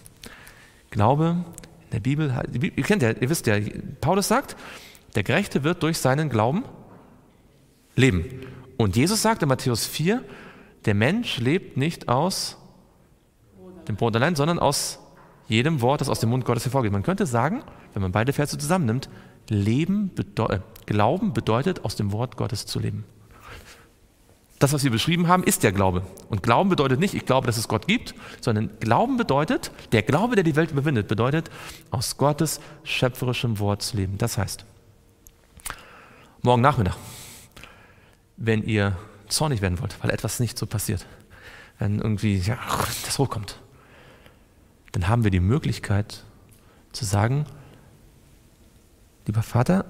Glaube in der Bibel, ihr kennt ja, ihr wisst ja, Paulus sagt, der Gerechte wird durch seinen Glauben leben. Und Jesus sagt in Matthäus 4, der Mensch lebt nicht aus dem Brot allein, sondern aus jedem Wort, das aus dem Mund Gottes hervorgeht. Man könnte sagen, wenn man beide Verse zusammennimmt, Leben bedeu äh, Glauben bedeutet, aus dem Wort Gottes zu leben. Das, was wir beschrieben haben, ist der Glaube. Und Glauben bedeutet nicht, ich glaube, dass es Gott gibt, sondern Glauben bedeutet, der Glaube, der die Welt überwindet, bedeutet, aus Gottes schöpferischem Wort zu leben. Das heißt, morgen Nachmittag, wenn ihr zornig werden wollt, weil etwas nicht so passiert, wenn irgendwie ja, das hochkommt, dann haben wir die Möglichkeit zu sagen, lieber Vater,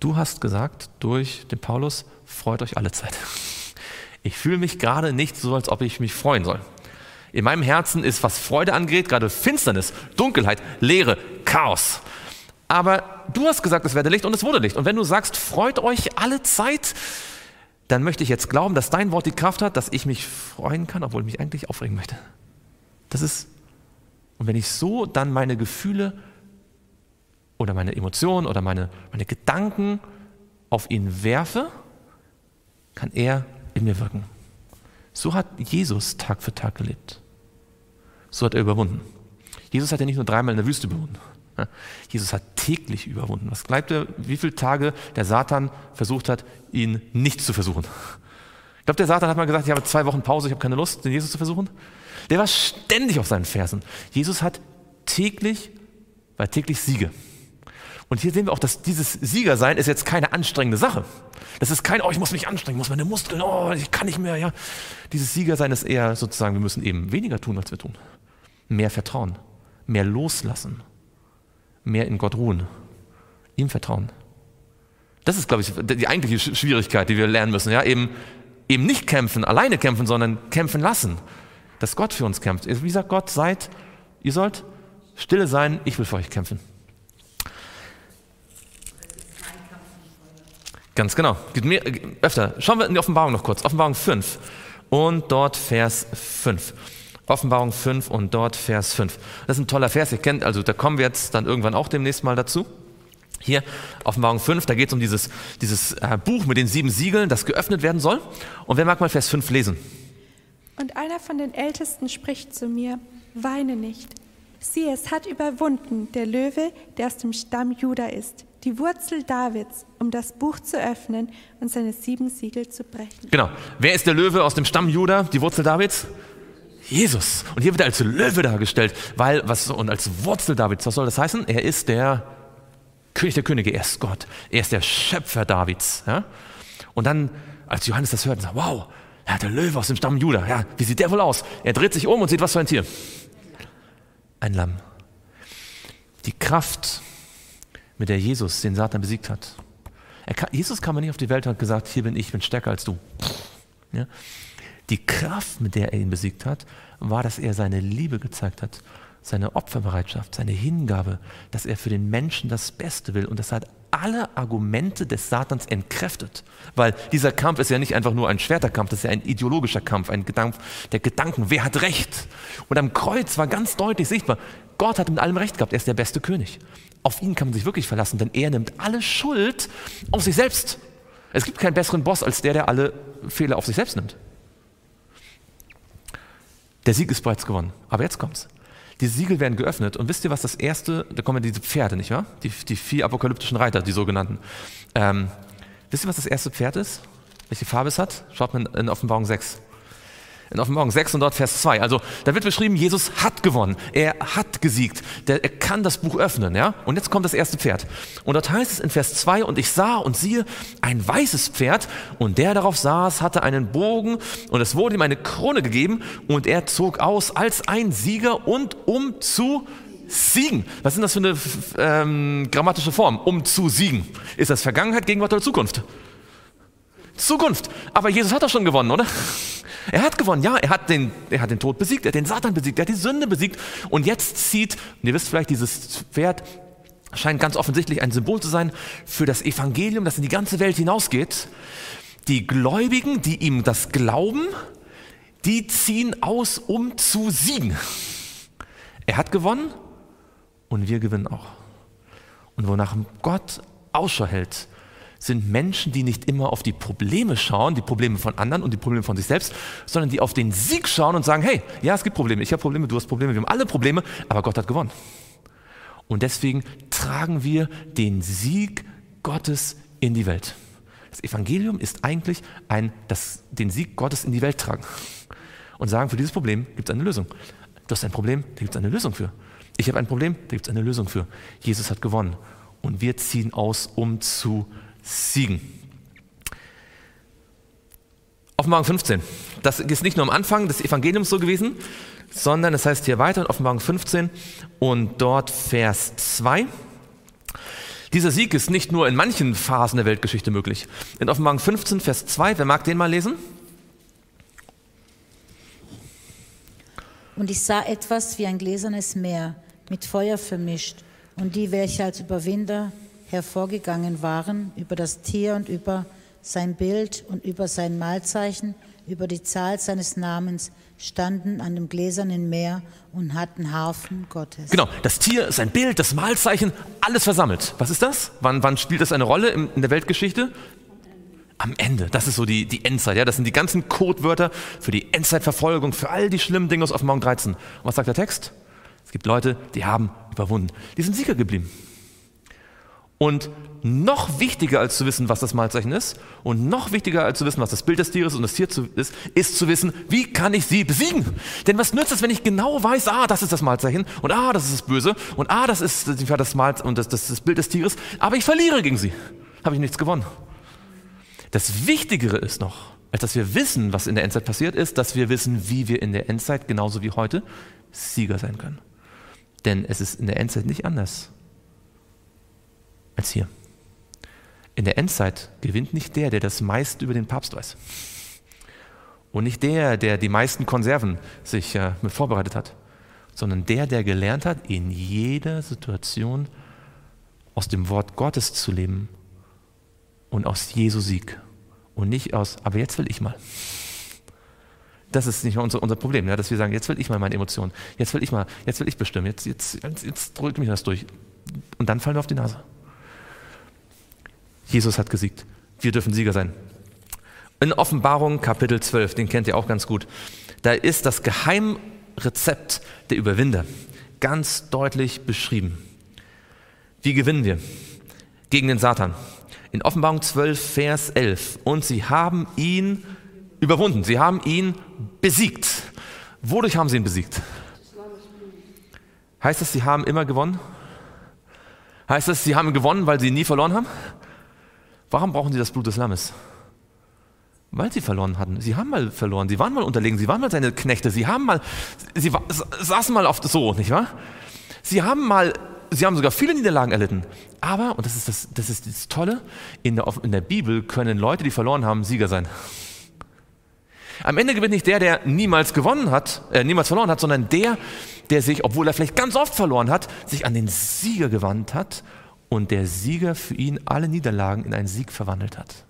du hast gesagt durch den Paulus, freut euch alle Zeit. Ich fühle mich gerade nicht so, als ob ich mich freuen soll. In meinem Herzen ist, was Freude angeht, gerade Finsternis, Dunkelheit, Leere, Chaos. Aber du hast gesagt, es werde Licht und es wurde Licht. Und wenn du sagst, freut euch alle Zeit, dann möchte ich jetzt glauben, dass dein Wort die Kraft hat, dass ich mich freuen kann, obwohl ich mich eigentlich aufregen möchte. Das ist, und wenn ich so dann meine Gefühle oder meine Emotionen oder meine, meine Gedanken auf ihn werfe, kann er in mir wirken. So hat Jesus Tag für Tag gelebt. So hat er überwunden. Jesus hat ja nicht nur dreimal in der Wüste überwunden. Jesus hat täglich überwunden. Was glaubt ihr, wie viele Tage der Satan versucht hat, ihn nicht zu versuchen? Ich glaube, der Satan hat mal gesagt, ich habe zwei Wochen Pause, ich habe keine Lust, den Jesus zu versuchen. Der war ständig auf seinen Fersen. Jesus hat täglich, war täglich Siege. Und hier sehen wir auch, dass dieses Siegersein ist jetzt keine anstrengende Sache. Das ist kein, oh, ich muss mich anstrengen, muss meine Muskeln, oh, ich kann nicht mehr. Ja. Dieses Siegersein ist eher sozusagen, wir müssen eben weniger tun, als wir tun. Mehr vertrauen, mehr loslassen, mehr in Gott ruhen, ihm vertrauen. Das ist, glaube ich, die eigentliche Schwierigkeit, die wir lernen müssen. Ja, eben, eben nicht kämpfen, alleine kämpfen, sondern kämpfen lassen. Dass Gott für uns kämpft. Wie sagt Gott, seid, ihr sollt stille sein, ich will für euch kämpfen. Ganz genau. Mir öfter. Schauen wir in die Offenbarung noch kurz. Offenbarung 5 und dort Vers 5. Offenbarung 5 und dort Vers 5. Das ist ein toller Vers, ihr kennt, also da kommen wir jetzt dann irgendwann auch demnächst mal dazu. Hier, Offenbarung 5, da geht es um dieses, dieses äh, Buch mit den sieben Siegeln, das geöffnet werden soll. Und wer mag mal Vers 5 lesen? Und einer von den Ältesten spricht zu mir, weine nicht. Sieh, es hat überwunden, der Löwe, der aus dem Stamm Juda ist die Wurzel Davids, um das Buch zu öffnen und seine sieben Siegel zu brechen. Genau. Wer ist der Löwe aus dem Stamm Juda, die Wurzel Davids? Jesus. Und hier wird er als Löwe dargestellt, weil, was, und als Wurzel Davids, was soll das heißen? Er ist der König der Könige, er ist Gott. Er ist der Schöpfer Davids. Ja? Und dann, als Johannes das hört, sagt, wow, hat der Löwe aus dem Stamm Juda. Ja, wie sieht der wohl aus? Er dreht sich um und sieht, was für ein Tier? Ein Lamm. Die Kraft mit der Jesus den Satan besiegt hat. Kann, Jesus kam nicht auf die Welt und hat gesagt, hier bin ich, ich bin stärker als du. Ja? Die Kraft, mit der er ihn besiegt hat, war, dass er seine Liebe gezeigt hat, seine Opferbereitschaft, seine Hingabe, dass er für den Menschen das Beste will. Und das hat alle Argumente des Satans entkräftet. Weil dieser Kampf ist ja nicht einfach nur ein Schwerterkampf, das ist ja ein ideologischer Kampf, ein Kampf der Gedanken. Wer hat Recht? Und am Kreuz war ganz deutlich sichtbar, Gott hat mit allem Recht gehabt, er ist der beste König. Auf ihn kann man sich wirklich verlassen, denn er nimmt alle Schuld auf sich selbst. Es gibt keinen besseren Boss als der, der alle Fehler auf sich selbst nimmt. Der Sieg ist bereits gewonnen. Aber jetzt kommt's. Die Siegel werden geöffnet und wisst ihr, was das erste, da kommen diese Pferde, nicht wahr? Die, die vier apokalyptischen Reiter, die sogenannten. Ähm, wisst ihr, was das erste Pferd ist? Welche Farbe es hat? Schaut man in Offenbarung 6 in Offenbarung 6 und dort Vers 2. Also da wird beschrieben, Jesus hat gewonnen, er hat gesiegt, der, er kann das Buch öffnen. Ja? Und jetzt kommt das erste Pferd. Und dort heißt es in Vers 2, und ich sah und siehe ein weißes Pferd, und der darauf saß, hatte einen Bogen, und es wurde ihm eine Krone gegeben, und er zog aus als ein Sieger und um zu siegen. Was ist das für eine ähm, grammatische Form? Um zu siegen. Ist das Vergangenheit, Gegenwart oder Zukunft? Zukunft. Aber Jesus hat doch schon gewonnen, oder? Er hat gewonnen, ja, er hat, den, er hat den Tod besiegt, er hat den Satan besiegt, er hat die Sünde besiegt. Und jetzt zieht, und ihr wisst vielleicht, dieses Pferd scheint ganz offensichtlich ein Symbol zu sein für das Evangelium, das in die ganze Welt hinausgeht. Die Gläubigen, die ihm das glauben, die ziehen aus, um zu siegen. Er hat gewonnen und wir gewinnen auch. Und wonach Gott Ausschau hält, sind Menschen, die nicht immer auf die Probleme schauen, die Probleme von anderen und die Probleme von sich selbst, sondern die auf den Sieg schauen und sagen, hey, ja, es gibt Probleme, ich habe Probleme, du hast Probleme, wir haben alle Probleme, aber Gott hat gewonnen. Und deswegen tragen wir den Sieg Gottes in die Welt. Das Evangelium ist eigentlich ein, das, den Sieg Gottes in die Welt tragen und sagen, für dieses Problem gibt es eine Lösung. Du hast ein Problem, da gibt es eine Lösung für. Ich habe ein Problem, da gibt es eine Lösung für. Jesus hat gewonnen und wir ziehen aus, um zu siegen. Offenbarung 15. Das ist nicht nur am Anfang des Evangeliums so gewesen, sondern es heißt hier weiter in Offenbarung 15 und dort Vers 2. Dieser Sieg ist nicht nur in manchen Phasen der Weltgeschichte möglich. In Offenbarung 15, Vers 2, wer mag den mal lesen? Und ich sah etwas wie ein gläsernes Meer mit Feuer vermischt und die, welche als Überwinder hervorgegangen waren, über das Tier und über sein Bild und über sein Mahlzeichen, über die Zahl seines Namens, standen an dem gläsernen Meer und hatten Harfen Gottes. Genau, das Tier, sein Bild, das Mahlzeichen, alles versammelt. Was ist das? Wann, wann spielt das eine Rolle in der Weltgeschichte? Am Ende, das ist so die, die Endzeit, ja, das sind die ganzen Codewörter für die Endzeitverfolgung, für all die schlimmen Dinge aus Offenbarung 13. Und was sagt der Text? Es gibt Leute, die haben überwunden, die sind Sieger geblieben. Und noch wichtiger als zu wissen, was das Malzeichen ist, und noch wichtiger als zu wissen, was das Bild des Tieres und das Tier ist, ist zu wissen, wie kann ich sie besiegen? Denn was nützt es, wenn ich genau weiß, ah, das ist das Malzeichen und ah, das ist das Böse und ah, das ist das Mal und das, das, das Bild des Tieres, aber ich verliere gegen sie. Habe ich nichts gewonnen. Das Wichtigere ist noch, als dass wir wissen, was in der Endzeit passiert ist, dass wir wissen, wie wir in der Endzeit genauso wie heute Sieger sein können. Denn es ist in der Endzeit nicht anders als hier. In der Endzeit gewinnt nicht der, der das meiste über den Papst weiß. Und nicht der, der die meisten Konserven sich äh, mit vorbereitet hat, sondern der, der gelernt hat, in jeder Situation aus dem Wort Gottes zu leben und aus Jesu Sieg. Und nicht aus, aber jetzt will ich mal. Das ist nicht unser, unser Problem, ja, dass wir sagen, jetzt will ich mal meine Emotionen, jetzt will ich mal, jetzt will ich bestimmen, jetzt, jetzt, jetzt, jetzt drückt mich das durch. Und dann fallen wir auf die Nase. Jesus hat gesiegt. Wir dürfen Sieger sein. In Offenbarung Kapitel 12, den kennt ihr auch ganz gut, da ist das Geheimrezept der Überwinder ganz deutlich beschrieben. Wie gewinnen wir? Gegen den Satan. In Offenbarung 12, Vers 11. Und sie haben ihn überwunden. Sie haben ihn besiegt. Wodurch haben sie ihn besiegt? Heißt das, sie haben immer gewonnen? Heißt das, sie haben gewonnen, weil sie nie verloren haben? Warum brauchen sie das Blut des Lammes? Weil sie verloren hatten. Sie haben mal verloren. Sie waren mal unterlegen. Sie waren mal seine Knechte. Sie haben mal, sie saßen mal auf so, nicht wahr? Sie haben mal, sie haben sogar viele Niederlagen erlitten. Aber, und das ist das, das, ist das Tolle, in der, in der Bibel können Leute, die verloren haben, Sieger sein. Am Ende gewinnt nicht der, der niemals gewonnen hat, äh, niemals verloren hat, sondern der, der sich, obwohl er vielleicht ganz oft verloren hat, sich an den Sieger gewandt hat und der Sieger für ihn alle Niederlagen in einen Sieg verwandelt hat.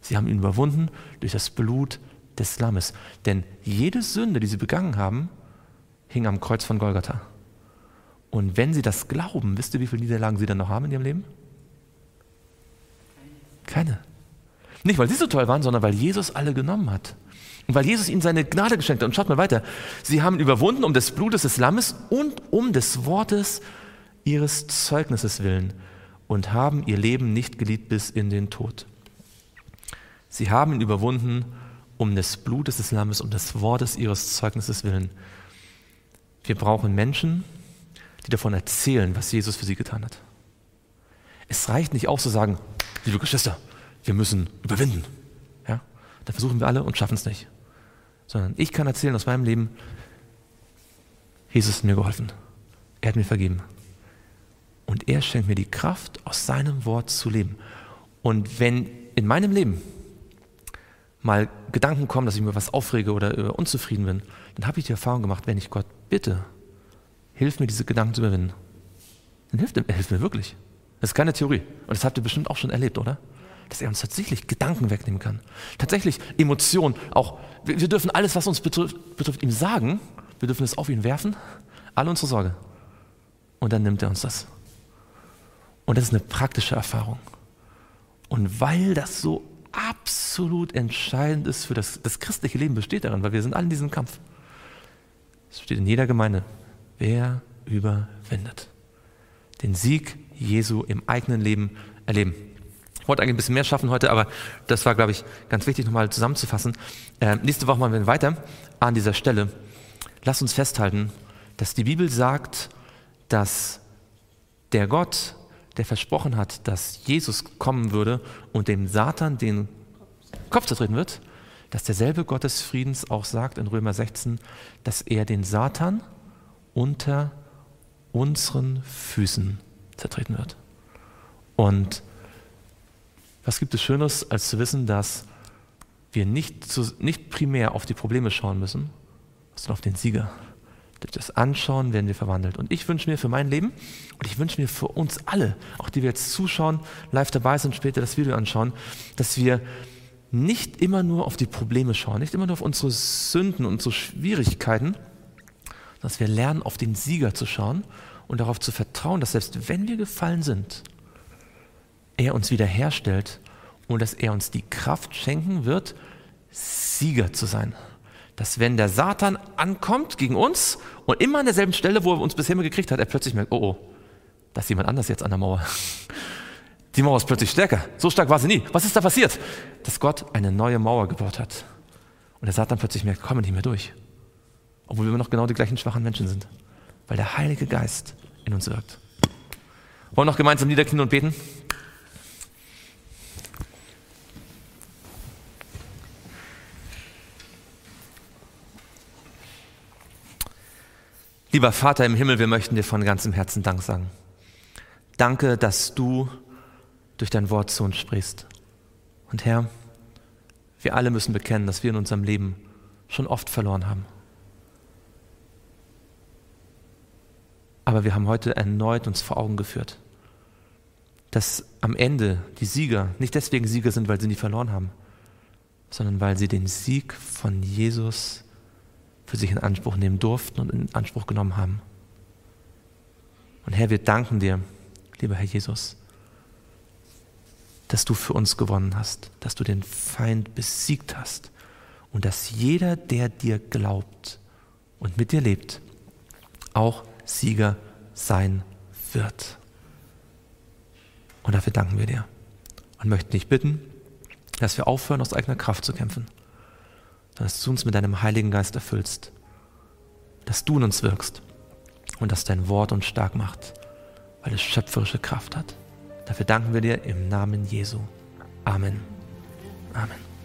Sie haben ihn überwunden durch das Blut des Lammes. Denn jede Sünde, die sie begangen haben, hing am Kreuz von Golgatha. Und wenn sie das glauben, wisst ihr, wie viele Niederlagen sie dann noch haben in ihrem Leben? Keine. Nicht, weil sie so toll waren, sondern weil Jesus alle genommen hat. Und weil Jesus ihnen seine Gnade geschenkt hat. Und schaut mal weiter. Sie haben überwunden um des Blutes des Lammes und um des Wortes ihres Zeugnisses willen und haben ihr Leben nicht geliebt bis in den Tod. Sie haben ihn überwunden um des Blutes des Lammes, um des Wortes ihres Zeugnisses willen. Wir brauchen Menschen, die davon erzählen, was Jesus für sie getan hat. Es reicht nicht auch zu sagen, liebe Geschwister, wir müssen überwinden. Ja? Da versuchen wir alle und schaffen es nicht. Sondern ich kann erzählen aus meinem Leben, Jesus hat mir geholfen. Er hat mir vergeben. Und er schenkt mir die Kraft, aus seinem Wort zu leben. Und wenn in meinem Leben mal Gedanken kommen, dass ich mir was aufrege oder unzufrieden bin, dann habe ich die Erfahrung gemacht, wenn ich Gott bitte, hilf mir diese Gedanken zu überwinden, dann hilft er, hilft mir wirklich. Das ist keine Theorie. Und das habt ihr bestimmt auch schon erlebt, oder? Dass er uns tatsächlich Gedanken wegnehmen kann. Tatsächlich Emotionen, auch, wir, wir dürfen alles, was uns betrifft, betrifft, ihm sagen, wir dürfen es auf ihn werfen, alle unsere Sorge. Und dann nimmt er uns das. Und das ist eine praktische Erfahrung. Und weil das so absolut entscheidend ist für das, das christliche Leben, besteht darin, weil wir sind alle in diesem Kampf. Es steht in jeder Gemeinde, wer überwindet. Den Sieg Jesu im eigenen Leben erleben. Ich wollte eigentlich ein bisschen mehr schaffen heute, aber das war, glaube ich, ganz wichtig nochmal zusammenzufassen. Äh, nächste Woche machen wir weiter an dieser Stelle. Lass uns festhalten, dass die Bibel sagt, dass der Gott, der versprochen hat, dass Jesus kommen würde und dem Satan den Kopf zertreten wird, dass derselbe Gott des Friedens auch sagt in Römer 16, dass er den Satan unter unseren Füßen zertreten wird. Und was gibt es Schönes, als zu wissen, dass wir nicht, zu, nicht primär auf die Probleme schauen müssen, sondern auf den Sieger. Durch das Anschauen werden wir verwandelt. Und ich wünsche mir für mein Leben und ich wünsche mir für uns alle, auch die wir jetzt zuschauen, live dabei sind, später das Video anschauen, dass wir nicht immer nur auf die Probleme schauen, nicht immer nur auf unsere Sünden unsere Schwierigkeiten, dass wir lernen, auf den Sieger zu schauen und darauf zu vertrauen, dass selbst wenn wir gefallen sind, er uns wiederherstellt und dass er uns die Kraft schenken wird, Sieger zu sein. Dass wenn der Satan ankommt gegen uns und immer an derselben Stelle, wo er uns bisher immer gekriegt hat, er plötzlich merkt, oh oh, da ist jemand anders jetzt an der Mauer. Die Mauer ist plötzlich stärker. So stark war sie nie. Was ist da passiert? Dass Gott eine neue Mauer gebaut hat. Und der Satan plötzlich merkt, kommen nicht mehr durch. Obwohl wir noch genau die gleichen schwachen Menschen sind weil der Heilige Geist in uns wirkt. Wollen wir noch gemeinsam niederknien und beten? Lieber Vater im Himmel, wir möchten dir von ganzem Herzen Dank sagen. Danke, dass du durch dein Wort zu uns sprichst. Und Herr, wir alle müssen bekennen, dass wir in unserem Leben schon oft verloren haben. Aber wir haben heute erneut uns vor Augen geführt, dass am Ende die Sieger nicht deswegen Sieger sind, weil sie nie verloren haben, sondern weil sie den Sieg von Jesus für sich in Anspruch nehmen durften und in Anspruch genommen haben. Und Herr, wir danken dir, lieber Herr Jesus, dass du für uns gewonnen hast, dass du den Feind besiegt hast und dass jeder, der dir glaubt und mit dir lebt, auch Sieger sein wird. Und dafür danken wir dir und möchten dich bitten, dass wir aufhören, aus eigener Kraft zu kämpfen, dass du uns mit deinem Heiligen Geist erfüllst, dass du in uns wirkst und dass dein Wort uns stark macht, weil es schöpferische Kraft hat. Dafür danken wir dir im Namen Jesu. Amen. Amen.